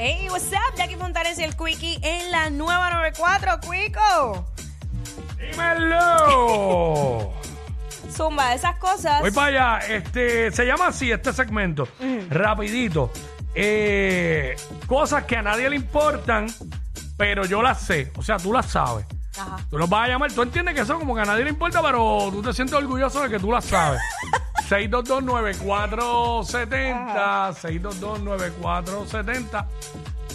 Hey, what's up? Jackie Fontanes y el Quickie en la nueva 94, Quico. ¡Dímelo! Zumba, esas cosas. Voy para allá. Este, se llama así este segmento. Rapidito. Eh, cosas que a nadie le importan, pero yo las sé. O sea, tú las sabes. Ajá. Tú nos vas a llamar. Tú entiendes que eso como que a nadie le importa, pero tú te sientes orgulloso de que tú las sabes. 6229470. 6229470.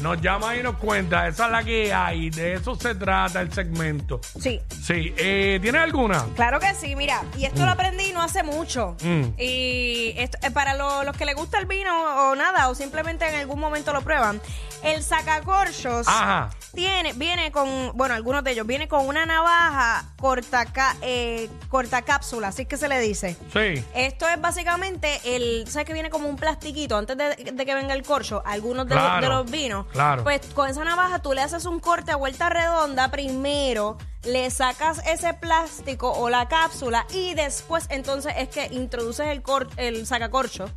Nos llama y nos cuenta. Esa es la que hay. De eso se trata el segmento. Sí. Sí. Eh, ¿Tienes alguna? Claro que sí, mira, y esto lo aprendí no hace mucho. Mm. Y esto, eh, para lo- los que les gusta el vino o nada, o simplemente en algún momento lo prueban, el sacacorchos Ajá. Tiene, viene con, bueno, algunos de ellos, viene con una navaja corta, ca- eh, corta cápsula, así que se le dice. Sí. Esto es básicamente el, ¿sabes que viene como un plastiquito antes de, de que venga el corcho? Algunos de, los, de los vinos. claro. Pues con esa navaja tú le haces un corte a vuelta redonda primero, le sacas ese plástico o la cápsula y después entonces es que introduces el, cor- el sacacorcho.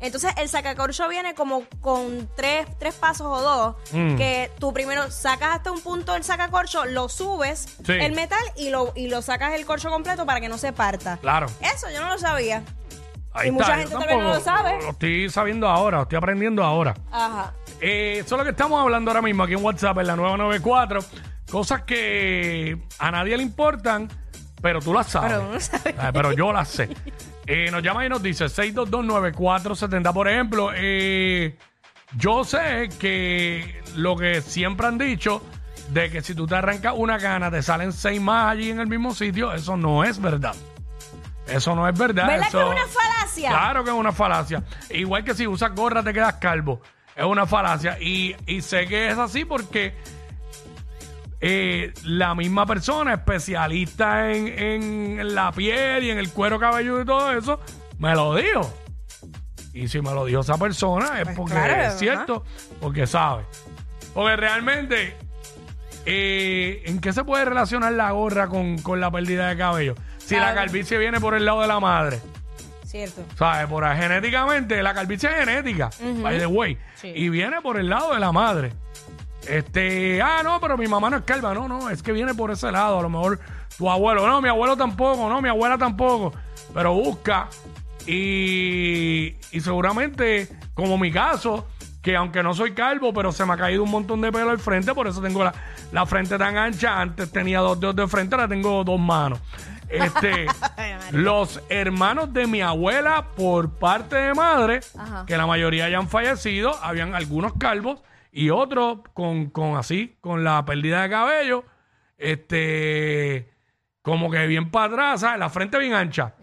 Entonces el sacacorcho viene como con tres, tres pasos o dos, Mm. que tú primero sacas hasta un punto el sacacorcho, lo subes, Sí. el metal y lo, y lo sacas el corcho completo para que no se parta. Claro. Eso yo no lo sabía. Ahí Y mucha yo gente todavía no lo tampoco sabe. Lo estoy sabiendo ahora, lo estoy aprendiendo ahora. Ajá. Eh, eso es lo que estamos hablando ahora mismo aquí en WhatsApp, en la 994. Cosas que a nadie le importan, pero tú las sabes. Pero uno sabe. Ah, pero yo las sé. Eh, nos llama y nos dice 6229470. Por ejemplo, eh, yo sé que lo que siempre han dicho de que si tú te arrancas una cana te salen seis más allí en el mismo sitio, eso no es verdad. Eso no es verdad. ¿Verdad eso- que es una falacia? Claro que es una falacia. Igual que si usas gorra te quedas calvo. Es una falacia. Y, y sé que es así porque eh, la misma persona, especialista en, en la piel y en el cuero cabelludo y todo eso, me lo dijo. Y si me lo dijo esa persona es Pues porque claro, es cierto, porque sabe. Porque realmente, eh, ¿en qué se puede relacionar la gorra con, con la pérdida de cabello? Si la Claro. calvicie viene por el lado de la madre. Cierto. ¿Sabes? Por ahí, genéticamente, la calvicie es genética, by the way. Sí. Y viene por el lado de la madre. Este, ah, no, pero mi mamá no es calva. No, no, es que viene por ese lado. A lo mejor tu abuelo, no, mi abuelo tampoco, no, mi abuela tampoco. Pero busca y, y seguramente, como mi caso, que aunque no soy calvo, pero se me ha caído un montón de pelo al frente, por eso tengo la, la frente tan ancha. Antes tenía dos dedos de frente, ahora tengo dos manos. Este, los hermanos de mi abuela por parte de madre, Ajá. que la mayoría ya han fallecido, habían algunos calvos y otros con, con así, con la pérdida de cabello, este, como que bien para atrás, ¿sabes? La frente bien ancha.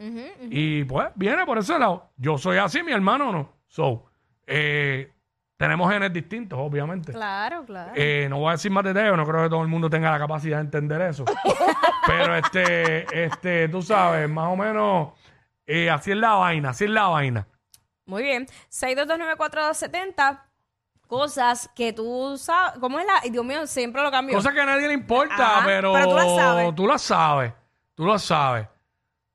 Y pues viene por ese lado. Yo soy así, mi hermano no. So, eh, tenemos genes distintos, obviamente. Claro, claro. Eh, no voy a decir más detalles, no creo que todo el mundo tenga la capacidad de entender eso. Pero este, este, tú sabes, más o menos, eh, así es la vaina, así es la vaina. Muy bien. 6229470. Cosas que tú sabes. ¿Cómo es la.? Dios mío, siempre lo cambio. Cosas que a nadie le importa, Ajá, pero, pero tú las sabes. Tú las sabes, tú las sabes.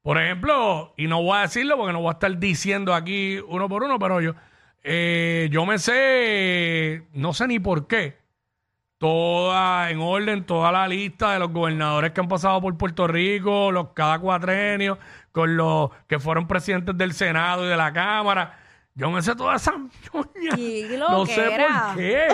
Por ejemplo, y no voy a decirlo porque no voy a estar diciendo aquí uno por uno, pero yo, eh, yo me sé, no sé ni por qué, toda en orden, toda la lista de los gobernadores que han pasado por Puerto Rico, los cada cuatrenio, con los que fueron presidentes del Senado y de la Cámara. Yo me sé toda esa ñoña. No sé por qué.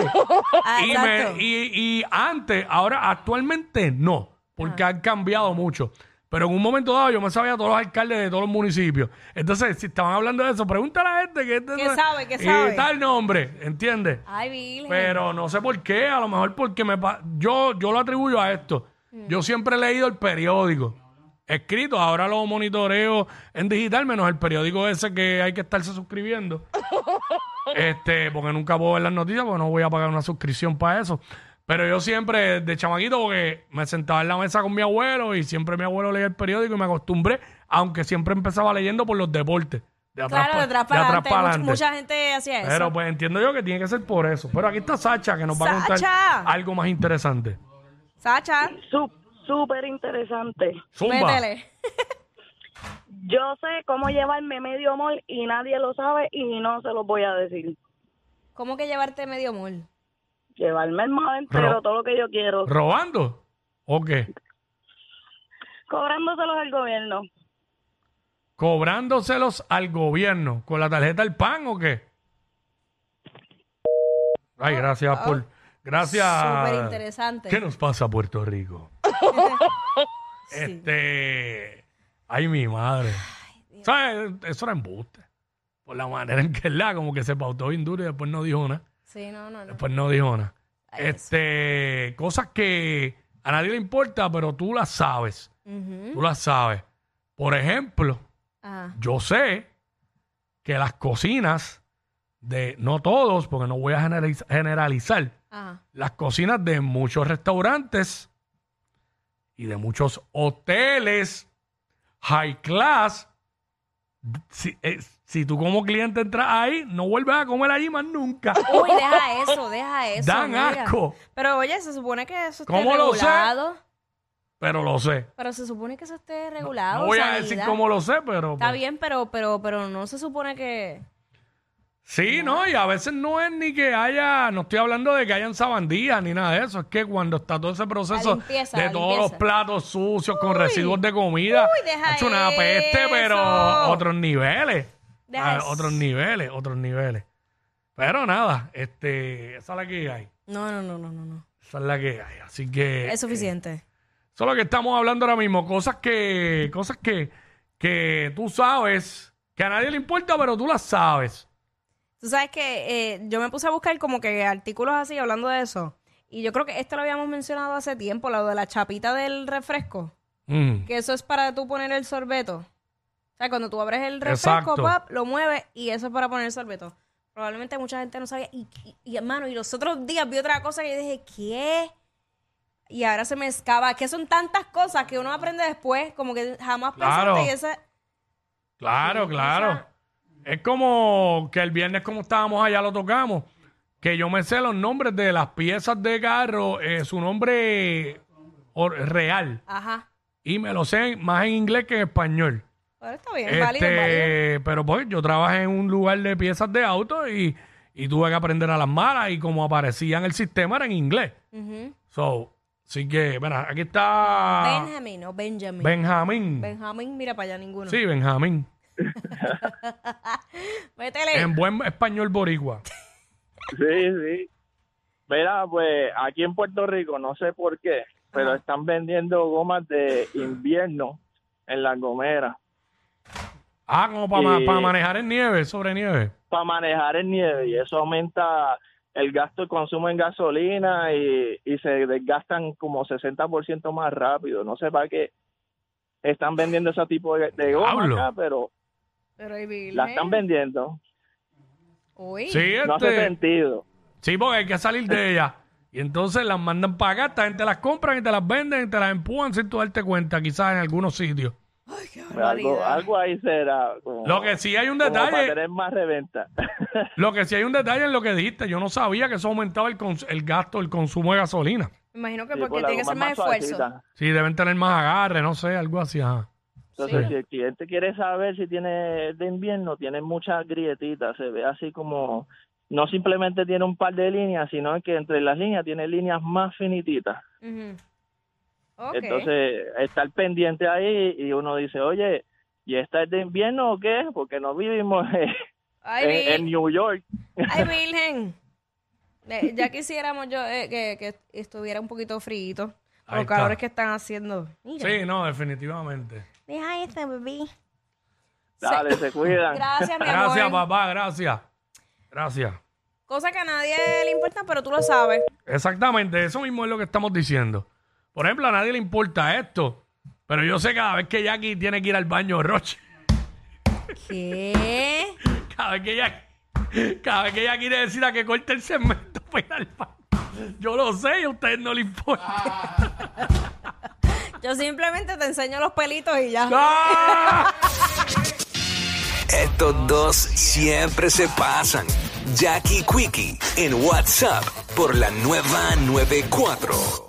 Ah, y, exacto. me- y- y antes, ahora actualmente no, porque han cambiado mucho. Pero en un momento dado yo me sabía todos los alcaldes de todos los municipios. Entonces, si estaban hablando de eso, pregúntale a la gente que este ¿Qué no- sabe? ¿Qué sabe? tal nombre, ¿entiendes? Ay, Virgen. Pero no sé por qué, a lo mejor porque me pa- yo, yo lo atribuyo a esto. Mm. Yo siempre he leído el periódico. Escrito, ahora lo monitoreo en digital, menos el periódico ese que hay que estarse suscribiendo. este, porque nunca puedo ver las noticias, porque no voy a pagar una suscripción para eso. Pero yo siempre, de chamaquito, porque me sentaba en la mesa con mi abuelo y siempre mi abuelo leía el periódico y me acostumbré, aunque siempre empezaba leyendo por los deportes. De atrás claro, de atrás para de atrás adelante. para Mucha, adelante. mucha gente hacía eso. Pero pues entiendo yo que tiene que ser por eso. Pero aquí está Sacha que nos va a contar Sacha. algo más interesante. Sacha, Súper interesante. Zumba. métele. Yo sé cómo llevarme medio mol y nadie lo sabe y no se lo voy a decir. ¿Cómo que llevarte medio mol? Llevarme el más entero, Ro- todo lo que yo quiero, ¿Robando? ¿O qué? cobrándoselos al gobierno. ¿Cobrándoselos al gobierno con la tarjeta del PAN o qué? Ay, gracias por... Gracias. Súper interesante. ¿Qué nos pasa a Puerto Rico? Este... Ay, mi madre. ¿Sabes? Eso era embuste. Por la manera en que él la, como que se pautó bien duro y después no dijo nada. Sí, no, no, no. Después no dijo nada. Ay, eso. Este... Cosas que a nadie le importa, pero tú las sabes. Tú las sabes. Por ejemplo... Ajá. Yo sé que las cocinas de, no todos, porque no voy a generaliz- generalizar, Ajá. las cocinas de muchos restaurantes y de muchos hoteles high class, si, eh, si tú como cliente entras ahí, no vuelves a comer allí más nunca. Uy, deja eso, deja eso. Dan asco, Pero oye, se supone que eso esté ¿Cómo lo sé? regulado. pero lo sé. Pero se supone que eso esté regulado. No voy a decir cómo lo sé, pero... Está pues, bien, pero, pero, pero no se supone que. Sí, no, y a veces no es ni que haya, no estoy hablando de que hayan sabandías ni nada de eso, es que cuando está todo ese proceso limpieza, de todos limpieza. los platos sucios con residuos de comida, uy, deja ha hecho una peste, eso. pero otros niveles, Deja Ah, eso. otros niveles, otros niveles. Pero nada, este, esa es la que hay, No, no, no, no, no. no. esa es la que hay, así que Es suficiente. eso es lo que estamos hablando ahora mismo, cosas que, cosas que, que tú sabes, que a nadie le importa, pero tú las sabes. Tú sabes que eh, yo me puse a buscar como que artículos así hablando de eso. Y yo creo que esto lo habíamos mencionado hace tiempo, lo de la chapita del refresco. Mm. Que eso es para tú poner el sorbeto. O sea, cuando tú abres el refresco, pap, lo mueves y eso es para poner el sorbeto. Probablemente mucha gente no sabía. Y, y, y, hermano, y los otros días vi otra cosa que yo dije, ¿qué? Y ahora se me escapa. Que son tantas cosas que uno aprende después, como que jamás Claro. pensaste y esa... Claro, claro. Es como que el viernes como estábamos allá lo tocamos, que yo me sé los nombres de las piezas de carro, eh, su nombre or- real, Ajá. y me lo sé más en inglés que en español. Pero está bien, es válido, es válido. Este, pero pues yo trabajé en un lugar de piezas de auto y, y tuve que aprender a las malas y como aparecía en el sistema era en inglés. Ujú. So, así que, mira, aquí está Benjamin o Benjamin. Benjamín. Benjamin, mira para allá ninguno. Sí, Benjamín. Métele. En buen español boricua. Sí, sí. Mira, pues aquí en Puerto Rico, no sé por qué, pero están vendiendo gomas de invierno en las gomeras Ah, como para Y- manejar en nieve, sobre nieve. para manejar en nieve y eso aumenta el gasto, el consumo en gasolina y, y se desgastan como 60% más rápido. No sé para qué están vendiendo ese tipo de, de goma acá, pero Pero la están vendiendo. Uy. Sí, No hace este, sentido. sí, porque hay que salir de ellas. Y entonces las mandan para acá, esta gente las compran y te las venden y te las empujan sin tú darte cuenta, quizás en algunos sitios. Algo, barbaridad. algo ahí será. como- Lo que sí hay un como para detalle, tener más reventa. lo que sí hay un detalle en lo que dijiste. Yo no sabía que eso aumentaba el, cons- el gasto, el consumo de gasolina. Me imagino que Sí, porque la tiene que ser más es esfuerzo. Sí, deben tener más agarre, no sé, algo así. ajá. Entonces, Sí. si el cliente quiere saber si tiene de invierno, tiene muchas grietitas, se ve así como, no simplemente tiene un par de líneas, sino que entre las líneas tiene líneas más finititas. Ujú. Ok. Entonces, estar pendiente ahí y uno dice, oye, ¿y esta es de invierno o qué? Porque no vivimos en, Ay, en- vi- en New York. Ay, Virgen. Eh, ya quisiéramos yo eh, que, que estuviera un poquito frío. Los calores que están haciendo. Mira. Sí, no, definitivamente. Deja este, bebé. Dale, se cuidan. Gracias, mi amor. Gracias, papá, gracias. Gracias. Cosa que a nadie le importa, pero tú lo sabes. Exactamente, eso mismo es lo que estamos diciendo. Por ejemplo, a nadie le importa esto, pero yo sé cada vez que Jackie tiene que ir al baño Roche, ¿Qué? cada vez que ella, cada vez que ella quiere decir a que corte el cemento para ir al baño. Yo lo sé y a ustedes no les importa. Yo simplemente te enseño los pelitos y ya. ¡Ah! Estos dos siempre se pasan. Jackie Quickie en WhatsApp por la nueva 94.